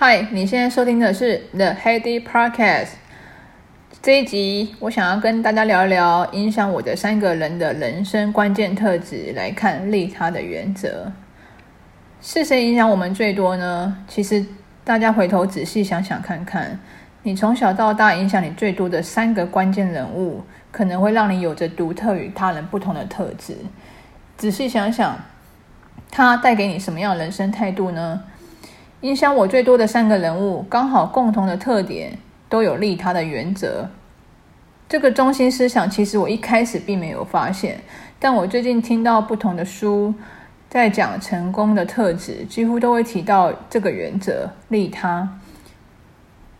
嗨，你现在收听的是 The Heady Podcast。这一集我想要跟大家聊一聊影响我的三个人的人生关键特质，来看利他的原则。是谁影响我们最多呢？其实大家回头仔细想想看看，你从小到大影响你最多的三个关键人物，可能会让你有着独特与他人不同的特质。仔细想想，他带给你什么样的人生态度呢？影响我最多的三个人物，刚好共同的特点都有利他的原则。这个中心思想，其实我一开始并没有发现，但我最近听到不同的书在讲成功的特质，几乎都会提到这个原则：利他。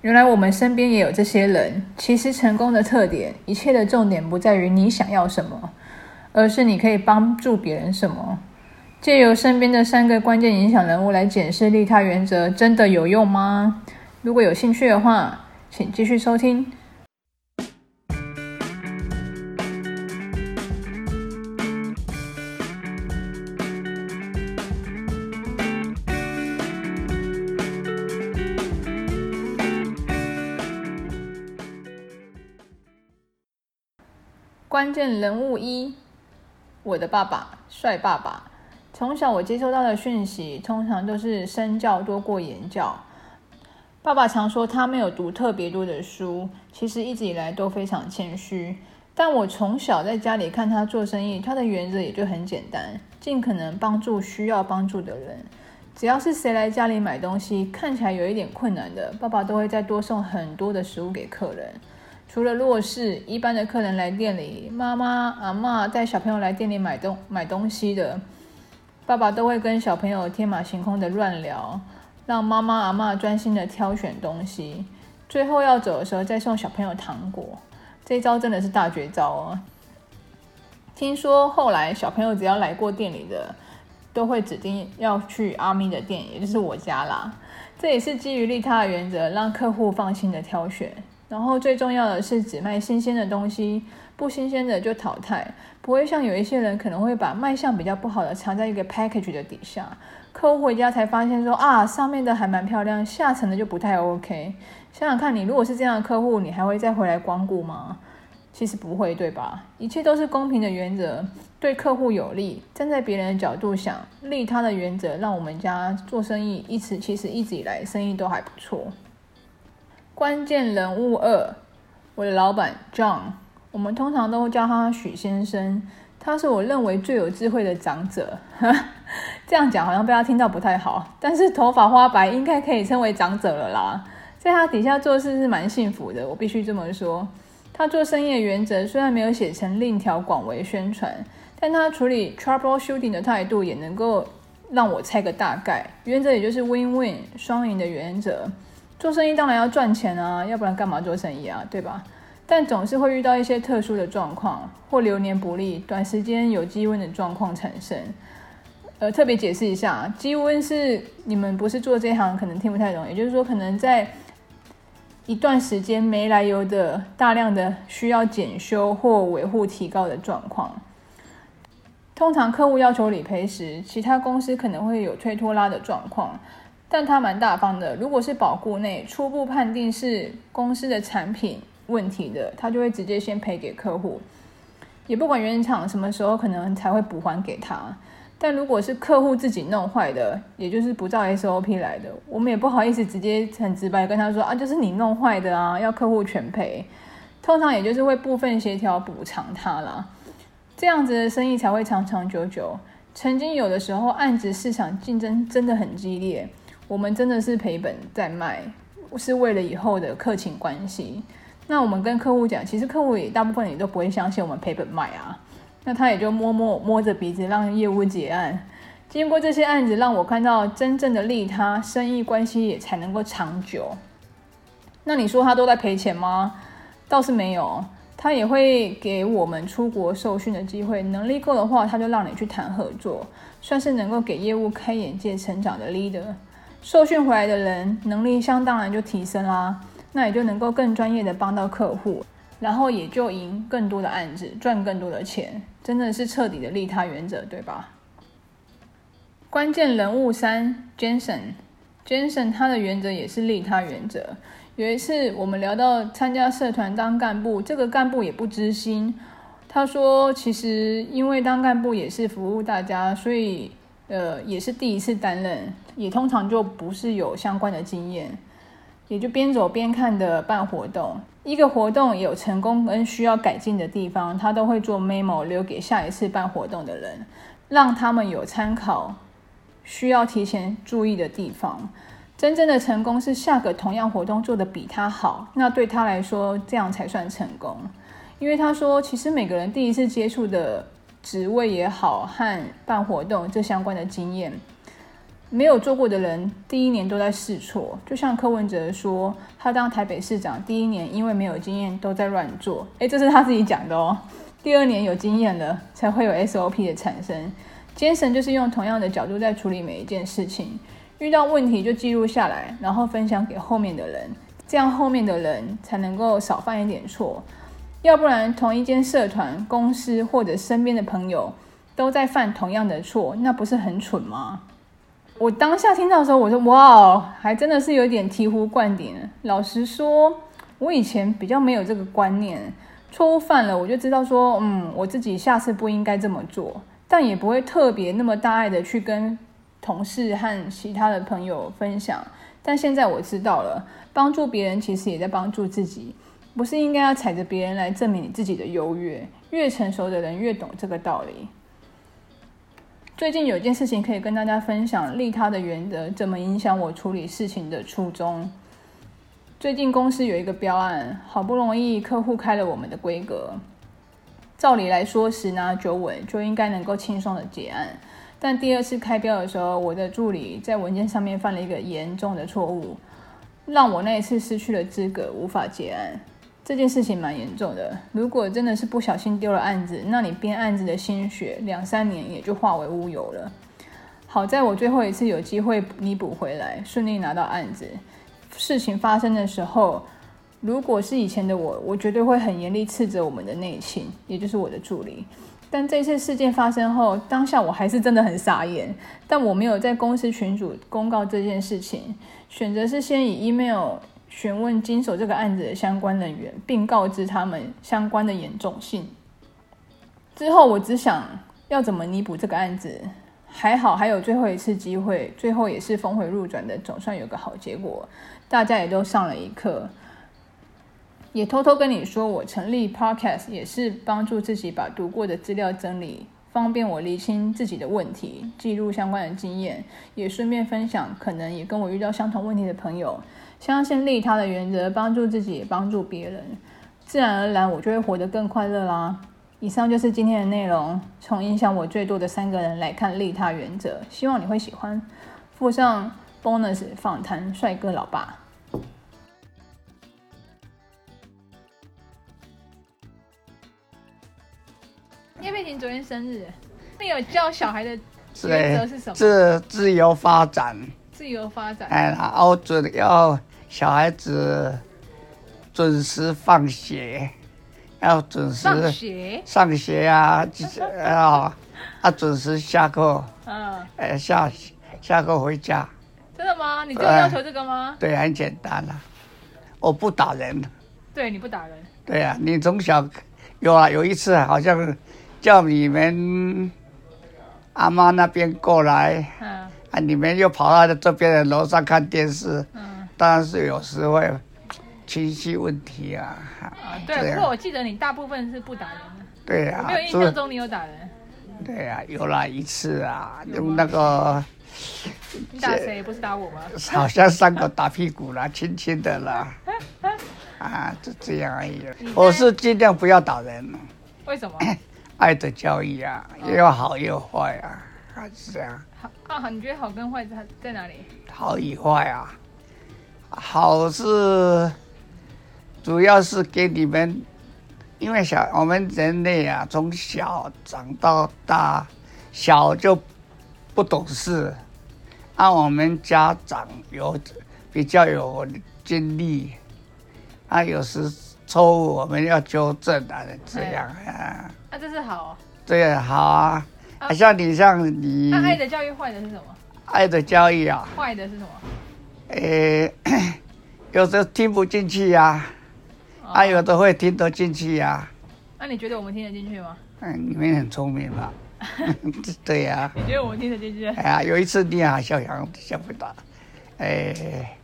原来我们身边也有这些人。其实成功的特点，一切的重点不在于你想要什么，而是你可以帮助别人什么。借由身边的三个关键影响人物来检视利他原则，真的有用吗？如果有兴趣的话，请继续收听。关键人物一，我的爸爸，帅爸爸。从小我接收到的讯息，通常都是身教多过言教。爸爸常说他没有读特别多的书，其实一直以来都非常谦虚。但我从小在家里看他做生意，他的原则也就很简单，尽可能帮助需要帮助的人。只要是谁来家里买东西，看起来有一点困难的，爸爸都会再多送很多的食物给客人。除了弱势，一般的客人来店里，妈妈、阿嬷带小朋友来店里买东买东西的。爸爸都会跟小朋友天马行空的乱聊，让妈妈阿嬷专心的挑选东西，最后要走的时候再送小朋友糖果。这招真的是大绝招哦！听说后来小朋友只要来过店里的，都会指定要去阿咪的店，也就是我家啦。这也是基于利他的原则，让客户放心的挑选。然后最重要的是只卖新鲜的东西，不新鲜的就淘汰，不会像有一些人可能会把卖相比较不好的藏在一个 package 的底下，客户回家才发现说啊，上面的还蛮漂亮，下层的就不太 OK。想想看你如果是这样的客户，你还会再回来光顾吗？其实不会，对吧？一切都是公平的原则，对客户有利，站在别人的角度想，利他的原则让我们家做生意一直其实一直以来生意都还不错。关键人物二，我的老板 John，我们通常都叫他许先生。他是我认为最有智慧的长者。这样讲好像被他听到不太好，但是头发花白应该可以称为长者了啦。在他底下做事是蛮幸福的，我必须这么说。他做生意的原则虽然没有写成令条广为宣传，但他处理 troubleshooting 的态度也能够让我猜个大概。原则也就是 win-win 双赢的原则。做生意当然要赚钱啊，要不然干嘛做生意啊，对吧？但总是会遇到一些特殊的状况，或流年不利，短时间有积温的状况产生。呃，特别解释一下，积温是你们不是做这行可能听不太懂，也就是说，可能在一段时间没来由的大量的需要检修或维护提高的状况。通常客户要求理赔时，其他公司可能会有推拖拉的状况。但他蛮大方的，如果是保固内初步判定是公司的产品问题的，他就会直接先赔给客户，也不管原厂什么时候可能才会补还给他。但如果是客户自己弄坏的，也就是不照 SOP 来的，我们也不好意思直接很直白跟他说啊，就是你弄坏的啊，要客户全赔。通常也就是会部分协调补偿他啦，这样子的生意才会长长久久。曾经有的时候案子市场竞争真的很激烈。我们真的是赔本在卖，是为了以后的客情关系。那我们跟客户讲，其实客户也大部分也都不会相信我们赔本卖啊。那他也就摸摸摸着鼻子让业务结案。经过这些案子，让我看到真正的利他，生意关系也才能够长久。那你说他都在赔钱吗？倒是没有，他也会给我们出国受训的机会。能力够的话，他就让你去谈合作，算是能够给业务开眼界、成长的 leader。受训回来的人能力相当然就提升啦，那也就能够更专业的帮到客户，然后也就赢更多的案子，赚更多的钱，真的是彻底的利他原则，对吧？关键人物三，Jason，Jason 他的原则也是利他原则。有一次我们聊到参加社团当干部，这个干部也不知心。他说，其实因为当干部也是服务大家，所以呃也是第一次担任，也通常就不是有相关的经验，也就边走边看的办活动。一个活动有成功跟需要改进的地方，他都会做 memo 留给下一次办活动的人，让他们有参考。需要提前注意的地方，真正的成功是下个同样活动做得比他好，那对他来说这样才算成功。因为他说，其实每个人第一次接触的职位也好，和办活动这相关的经验，没有做过的人第一年都在试错。就像柯文哲说，他当台北市长第一年因为没有经验都在乱做，诶，这是他自己讲的哦。第二年有经验了，才会有 SOP 的产生。精神就是用同样的角度在处理每一件事情，遇到问题就记录下来，然后分享给后面的人，这样后面的人才能够少犯一点错。要不然，同一间社团、公司或者身边的朋友都在犯同样的错，那不是很蠢吗？我当下听到的时候，我说：“哇，还真的是有点醍醐灌顶。”老实说，我以前比较没有这个观念，错误犯了，我就知道说，嗯，我自己下次不应该这么做。但也不会特别那么大爱的去跟同事和其他的朋友分享。但现在我知道了，帮助别人其实也在帮助自己，不是应该要踩着别人来证明你自己的优越。越成熟的人越懂这个道理。最近有一件事情可以跟大家分享，利他的原则怎么影响我处理事情的初衷。最近公司有一个标案，好不容易客户开了我们的规格。照理来说，十拿九稳就应该能够轻松的结案，但第二次开标的时候，我的助理在文件上面犯了一个严重的错误，让我那一次失去了资格，无法结案。这件事情蛮严重的，如果真的是不小心丢了案子，那你编案子的心血两三年也就化为乌有了。好在我最后一次有机会弥补回来，顺利拿到案子。事情发生的时候。如果是以前的我，我绝对会很严厉斥责我们的内勤，也就是我的助理。但这次事件发生后，当下我还是真的很傻眼。但我没有在公司群组公告这件事情，选择是先以 email 询问经手这个案子的相关人员，并告知他们相关的严重性。之后我只想要怎么弥补这个案子，还好还有最后一次机会，最后也是峰回路转的，总算有个好结果，大家也都上了一课。也偷偷跟你说，我成立 Podcast 也是帮助自己把读过的资料整理，方便我厘清自己的问题，记录相关的经验，也顺便分享可能也跟我遇到相同问题的朋友。相信利他的原则，帮助自己也帮助别人，自然而然我就会活得更快乐啦。以上就是今天的内容，从影响我最多的三个人来看利他原则，希望你会喜欢。附上 bonus 访谈帅哥老爸。叶佩婷昨天生日，那有教小孩的原则是什么？自自由发展。自由发展。哎，然后准要小孩子准时放学，要准时上学。上学啊，啊，啊，准时下课。嗯。哎，下下课回家。真的吗？你就要求这个吗？对，很简单啊。我不打人。对，你不打人。对啊，你从小有啊，有一次好像。叫你们阿妈那边过来，嗯、啊，你们又跑到这边的楼上看电视，嗯，当然是有时会情绪问题啊。啊，对，不过我记得你大部分是不打人的。对啊，没有印象中你有打人。对啊，有了一次啊，用那个。你打谁？不是打我吗？好像三个打屁股啦，轻轻的啦。啊，就这样而已。我是尽量不要打人。为什么？爱的教育啊，也有好也有坏啊，还是这样。好啊，你觉得好跟坏在在哪里？好与坏啊，好是主要是给你们，因为小我们人类啊，从小长到大，小就不懂事，按我们家长有比较有经历，啊，有时错误我们要纠正啊，这样啊。啊，这是好、哦。对，好啊。啊，像你，像你。那爱的教育坏的是什么？爱的教育啊。坏的是什么？诶，有时候听不进去呀，啊，啊有的会听得进去呀。那你觉得我们听得进去吗？嗯，你们很聪明吧？对呀。你觉得我们听得进去？哎呀，有一次你好像想想不到，哎，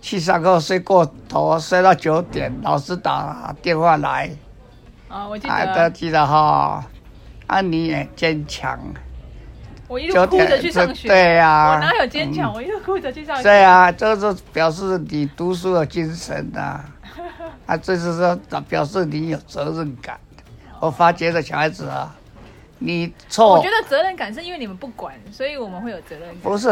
去上课睡过头，睡到九点，老师打电话来。啊，我记得。啊，都记得哈。啊，你也坚强。我一路哭着去上学。对呀、啊。我哪有坚强？嗯、我一路哭着去上学。对啊，这是表示你读书的精神呐、啊。啊，这是说表示你有责任感。我发觉的小孩子啊，你错。我觉得责任感是因为你们不管，所以我们会有责任感。不是。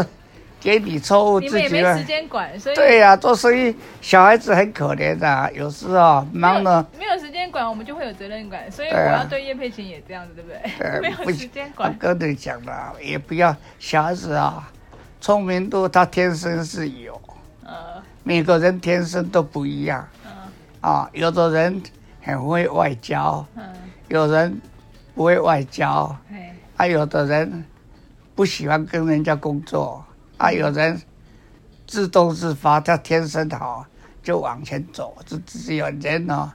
给你错误自己，也没时间管，所以对呀、啊，做生意小孩子很可怜的、啊，有时候忙的没有时间管，我们就会有责任感，所以我要对叶佩琴也这样子，对不对？对 没有时间管。我跟你讲了，也不要小孩子啊，聪明度他天生是有，呃，每个人天生都不一样，嗯、呃，啊，有的人很会外交，嗯，有人不会外交，哎，还有的人不喜欢跟人家工作。啊，有人自动自发，他天生好，就往前走。这只有人呢，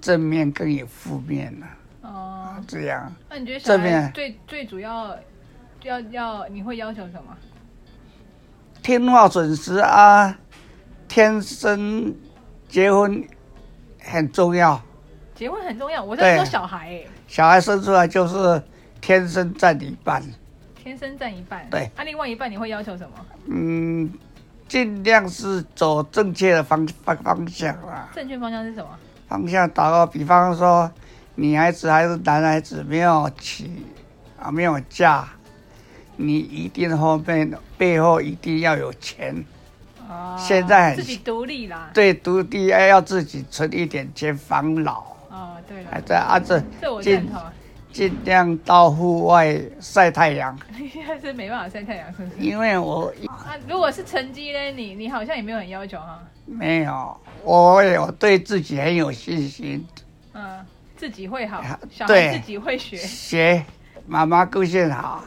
正面更有负面了。哦，这样。那你觉得小孩最最主要要要你会要求什么？听话准时啊，天生结婚很重要。结婚很重要，我在说小孩哎。小孩生出来就是天生占一半。天生占一半，对。那、啊、另外一半你会要求什么？嗯，尽量是走正确的方方方向啦。正确方向是什么？方向打个比方说，女孩子还是男孩子没有娶啊，没有嫁，你一定后面背后一定要有钱。哦。现在自己独立啦。对，独立要要自己存一点钱防老。哦，对了。还在啊，这这我认同。尽量到户外晒太阳。现在是没办法晒太阳，是不是？因为我啊，如果是成绩呢？你你好像也没有很要求哈。没有，我有对自己很有信心。嗯，自己会好，小孩自己会学。学，妈妈个性好，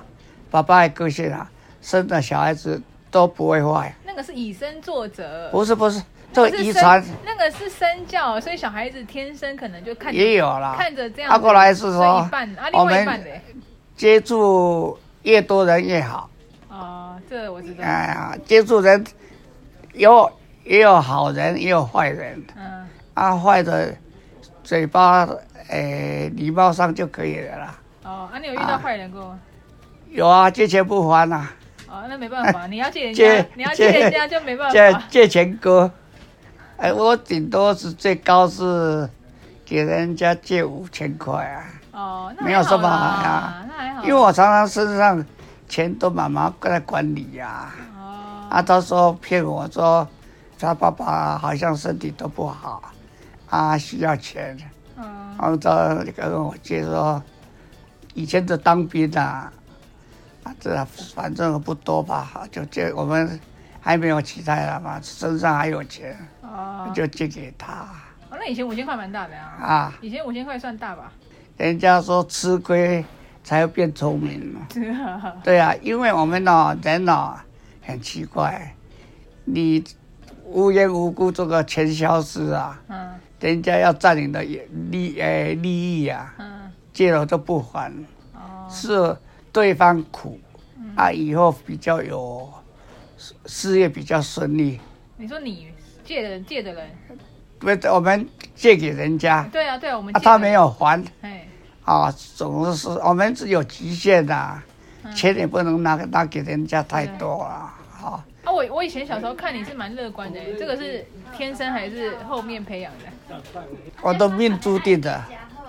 爸爸也个性好，生的小孩子都不会坏。那个是以身作则。不是不是。这遗传那个是身教，所以小孩子天生可能就看也有啦，看着这样。他过来是说，一半啊，另外一半的。接触越多人越好。哦，这我知道。哎呀，接触人有也有好人，也有坏人。嗯。啊，坏的嘴巴，哎，礼貌上就可以了啦。哦，啊，你有遇到坏人过吗？有啊，借钱不还呐。哦，那没办法，你要借人家，你要借人家就没办法。借借钱哥。哎，我顶多是最高是给人家借五千块啊，哦，没有什么啊，那还好，因为我常常身上钱都妈妈在管理呀，哦，啊，他说骗我说他爸爸好像身体都不好，啊，需要钱，嗯，然后他跟我借说以前的当兵的，啊，这反正不多吧，就借我们。还没有其他的嘛，身上还有钱，哦，就借给他。哦，那以前五千块蛮大的呀。啊，以前五千块算大吧？人家说吃亏才会变聪明嘛。对啊，因为我们呢人呢很奇怪，你无缘无故做个钱消失啊，嗯，人家要占领的利呃利益啊，嗯，借了就不还，哦，是对方苦，嗯，啊，以后比较有。事业比较顺利。你说你借的人借的人，不是我们借给人家。对啊，对啊，我们啊，他没有还。哎，啊，总是我们是有极限的，钱也不能拿拿给人家太多了。好。啊，我我以前小时候看你是蛮乐观的，这个是天生还是后面培养的？我的命注定的。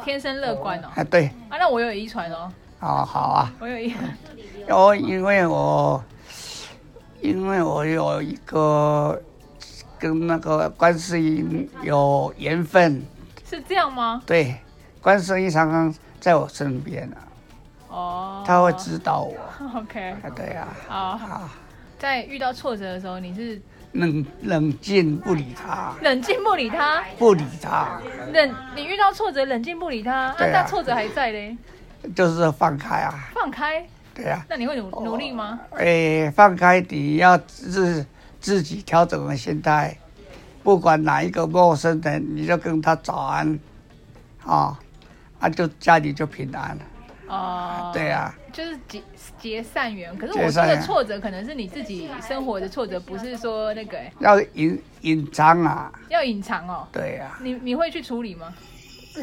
天生乐观哦。哎，对。啊，那我有遗传哦。哦，好啊。我有遗传。我因为我。因为我有一个跟那个观世音有缘分，是这样吗？对，观世音常常在我身边啊。哦。他会指导我。OK。对呀。好。好。在遇到挫折的时候，你是冷冷静不理他。冷静不理他。不理他。冷，你遇到挫折冷静不理他，那那挫折还在嘞？就是放开啊。放开。对呀，那你会努努力吗？哎，放开，你要自自己调整的心态，不管哪一个陌生人，你就跟他早安，啊，啊就家里就平安了。哦，对呀、啊，就是结结善缘。可是我说的挫折，可能是你自己生活的挫折，不是说那个。要隐隐藏啊。要隐藏哦。对呀、啊。你你会去处理吗？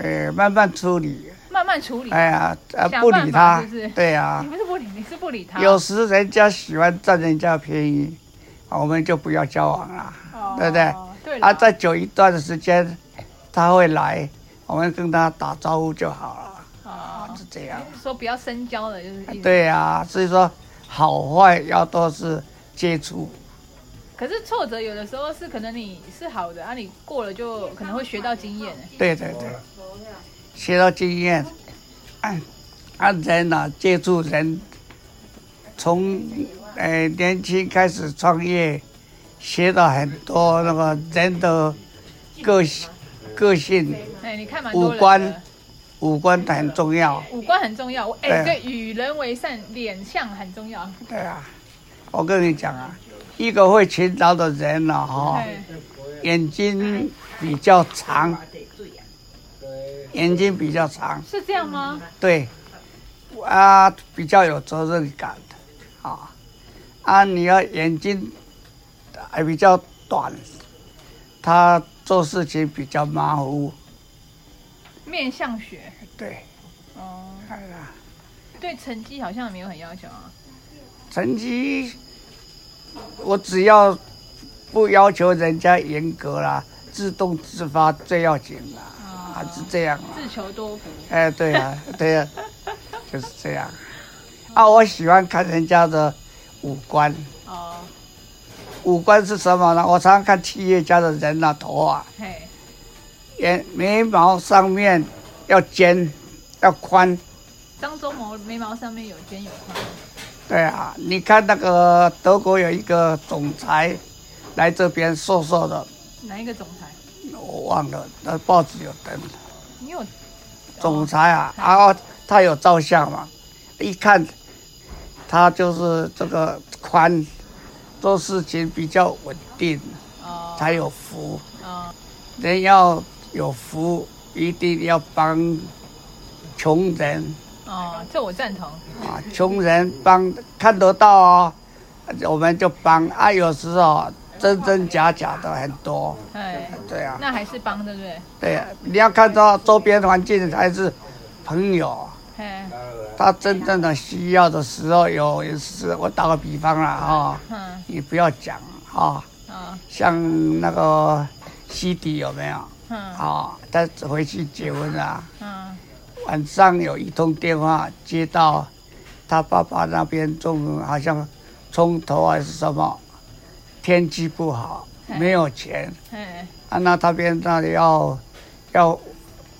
呃，慢慢处理。慢慢处理。哎呀，呃，不理他。是是对呀、啊。你不是不理，你是不理他。有时人家喜欢占人家便宜，我们就不要交往了，哦、对不对？对。啊，再久一段的时间，他会来，我们跟他打招呼就好了。啊是这样，说不要深交的，就是对呀、啊，所以说好坏要都是接触。可是挫折有的时候是可能你是好的啊，你过了就可能会学到经验。对对对，学到经验。啊，啊人呐、啊，接触人，从呃年轻开始创业，学到很多那个人的个性、个性、哎，你看嘛五官。五官很重要，五官很重要。哎、欸，对，与人为善，脸相很重要。对啊，我跟你讲啊，一个会勤劳的人呢、啊，哈，眼睛比较长，眼睛比较长，是这样吗？对，啊，比较有责任感的，啊，啊，你要眼睛还比较短，他做事情比较马虎。面相学对，哦，哎呀，对成绩好像没有很要求啊。成绩，我只要不要求人家严格啦，自动自发最要紧啦，哦、还是这样。自求多福。哎，对呀、啊，对呀、啊，就是这样。啊，我喜欢看人家的五官。哦。五官是什么呢？我常常看企业家的人那、啊、头啊。嘿。眼眉毛上面要尖，要宽。张忠谋眉毛上面有尖有宽。对啊，你看那个德国有一个总裁来这边瘦瘦的。哪一个总裁？我忘了，那报纸有登。你有？总裁啊，然后他有照相嘛？一看，他就是这个宽，做事情比较稳定，哦、才有福。哦、人要。有福一定要帮穷人哦，这我赞同啊！穷人帮看得到哦，我们就帮啊。有时候真真假假的很多，哎，对啊，那还是帮对不对？对啊，你要看到周边环境还是朋友，哎，他真正的需要的时候有一次，我打个比方了啊，嗯，你不要讲啊，啊，像那个西迪有没有？嗯，好，他回去结婚了。嗯，晚上有一通电话接到，他爸爸那边中好像冲头还是什么，天气不好，没有钱。嗯，啊，那他边那里要要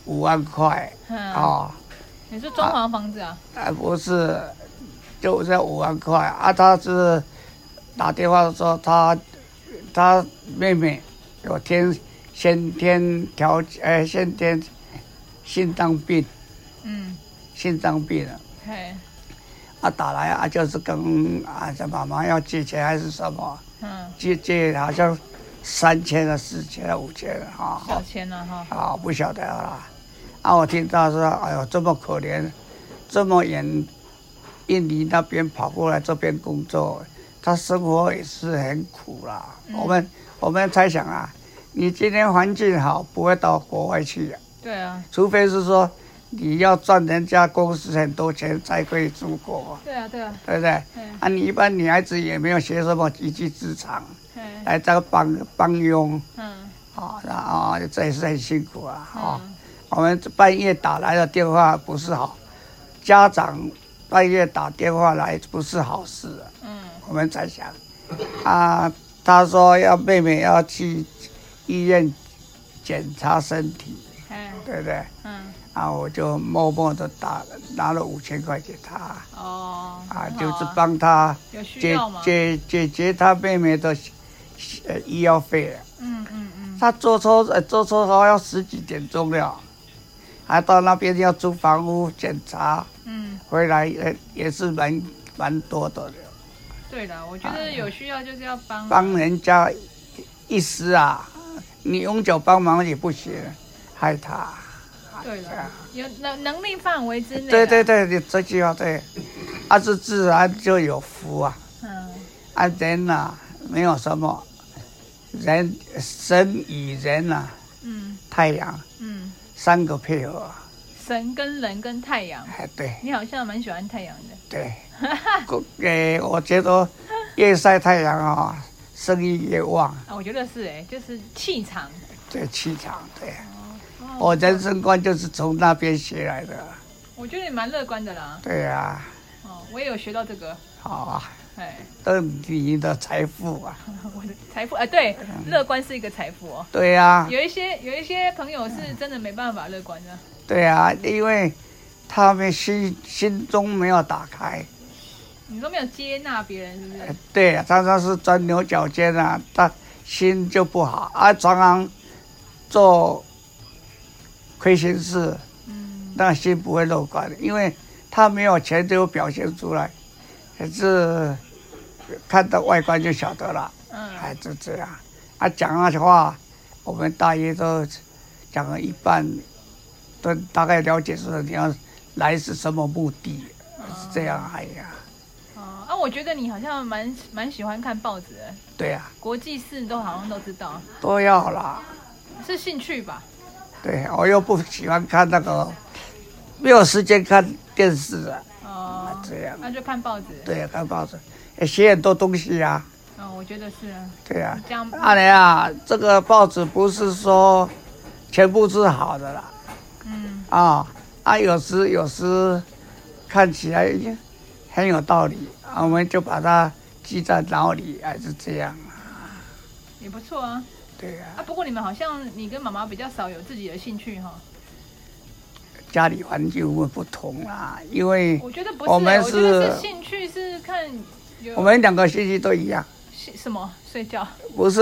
五万块。嗯，啊，你是装潢房子啊？啊，不是，就是五万块。啊，他是打电话说他他妹妹有天。先天条件，哎，先天心脏病，嗯，心脏病了，嘿，啊，打来啊，就是跟啊，这妈妈要借钱还是什么，嗯，借借好像三千啊、四千啊、五千啊，小钱了哈，啊，不晓得啦，啊，我听到说，哎呦，这么可怜，这么远，印尼那边跑过来这边工作，他生活也是很苦啦。嗯、我们我们猜想啊。你今天环境好，不会到国外去呀？对啊，除非是说你要赚人家公司很多钱才可以出国。对啊，对啊，对不对？对啊，你一般女孩子也没有学什么一技之长，来这个帮帮佣，嗯，啊，然后这也是很辛苦啊。啊，我们半夜打来的电话不是好，家长半夜打电话来不是好事。嗯，我们在想，啊，他说要妹妹要去。医院检查身体，嗯、对不对？嗯，然后我就默默的打拿了五千块给他。哦，啊，就是帮他解解解决他妹妹的呃医药费。嗯嗯嗯。他坐车呃坐车好像十几点钟了，还到那边要租房屋检查。嗯。回来也也是蛮蛮多的。对的，我觉得有需要就是要帮帮人家一时啊，你永久帮忙也不行，害他。对了，有能能力范围之内。对对对，你这句话对，啊是自然就有福啊。嗯。啊人呐、啊，没有什么，人神与人呐、啊，嗯，太阳，嗯，三个配合。神跟人跟太阳。哎，对。你好像蛮喜欢太阳的。对。给我觉得越晒太阳啊，生意越旺。啊，我觉得是哎，就是气场。对，气场对。我人生观就是从那边学来的。我觉得你蛮乐观的啦。对呀。哦，我也有学到这个。好啊。哎。都你的财富啊。我的财富啊，对，乐观是一个财富哦。对呀。有一些有一些朋友是真的没办法乐观的。对呀，因为他们心心中没有打开。你都没有接纳别人，是不是？对呀，常常是钻牛角尖啊，他心就不好啊，常常做。亏心事，嗯，那心不会乐观的，因为他没有钱就表现出来，可是看到外观就晓得了，嗯，还是这样。啊，讲那些话，我们大约都讲了一半，都大概了解是你要来是什么目的，哦、是这样。哎呀，哦，啊，我觉得你好像蛮蛮喜欢看报纸的。对呀、啊，国际事都好像都知道。都要啦，是兴趣吧？对，我又不喜欢看那个，没有时间看电视啊。哦，这样。那就看报纸。对，看报纸，也写很多东西啊。嗯、哦，我觉得是啊。对啊。这样。阿雷啊，这个报纸不是说全部是好的啦。嗯。啊啊，有时有时看起来很有道理，啊我们就把它记在脑里，还是这样啊。也不错啊。对呀、啊，啊，不过你们好像你跟妈妈比较少有自己的兴趣哈。家里环境会不同啦，因为我觉得不是，我们是，是兴趣是看。我们两个兴趣都一样。什么？睡觉？不是，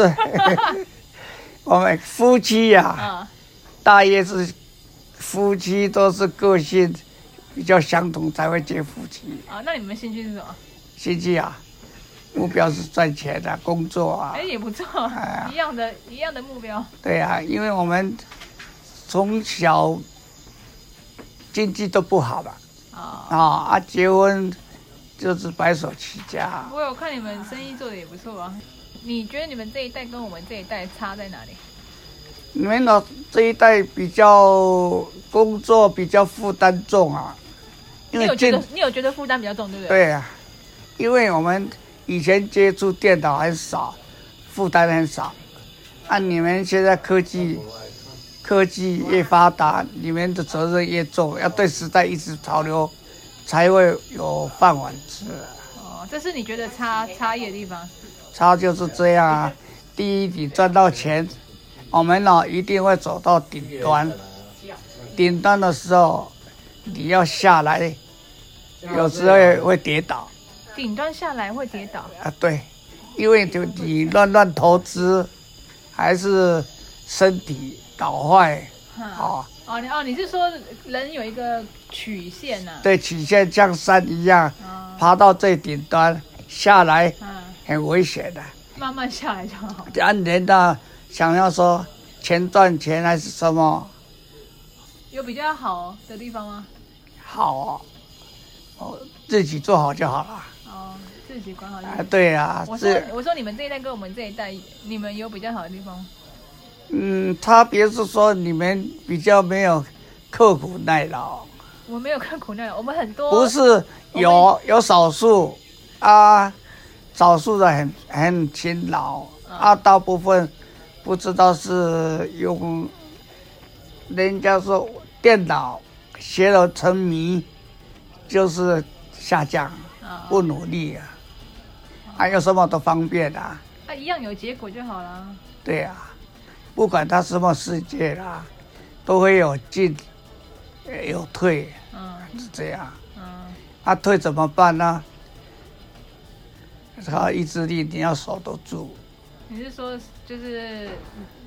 我们夫妻呀、啊，大约是夫妻都是个性比较相同才会结夫妻。啊，那你们兴趣是什么？兴趣啊。目标是赚钱的工作啊，哎，也不错，哎、一样的，一样的目标。对啊，因为我们从小经济都不好吧，哦、啊啊，结婚就是白手起家。我有看你们生意做的也不错啊，你觉得你们这一代跟我们这一代差在哪里？你们老这一代比较工作比较负担重啊，因为你有觉得你有觉得负担比较重，对不对？对啊，因为我们。以前接触电脑很少，负担很少。按、啊、你们现在科技，科技越发达，你们的责任越重，要对时代一直潮流，才会有饭碗吃。哦，这是你觉得差差异的地方？差就是这样啊。第一，你赚到钱，我们呢一定会走到顶端。顶端的时候，你要下来，有时候也会跌倒。顶端下来会跌倒啊？对，因为就你乱乱投资，还是身体搞坏，哦哦，你哦，你是说人有一个曲线呢、啊？对，曲线像山一样，哦、爬到最顶端下来，很危险的。慢慢下来就好。按人的想要说钱赚钱还是什么？有比较好的地方吗？好哦，自己做好就好了。哦自己管好。啊，对呀。我说，我说你们这一代跟我们这一代，你们有比较好的地方？嗯，差别是说你们比较没有刻苦耐劳。我没有刻苦耐劳，我们很多。不是有有少数啊，少数的很很勤劳啊，大部分不知道是用人家说电脑学了沉迷，就是下降，不努力啊。还有什么都方便啊？啊，一样有结果就好了。对啊，不管他什么世界啦，都会有进，有退，嗯，是这样。嗯，他、啊、退怎么办呢？他意志力你要守得住。你是说就是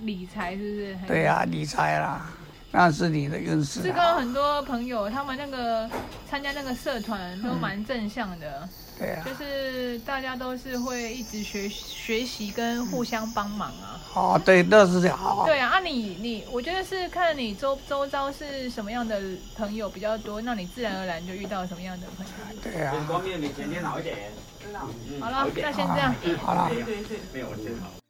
理财是不是？对啊，理财啦，那是你的运势。是跟很多朋友，他们那个参加那个社团都蛮正向的。嗯对啊，就是大家都是会一直学学习跟互相帮忙啊。哦，对，那是这样。对啊，啊你你，我觉得是看你周周遭是什么样的朋友比较多，那你自然而然就遇到什么样的朋友。对啊。光面比前天好一点。好了，那先这样。好了。对对没有，我先好。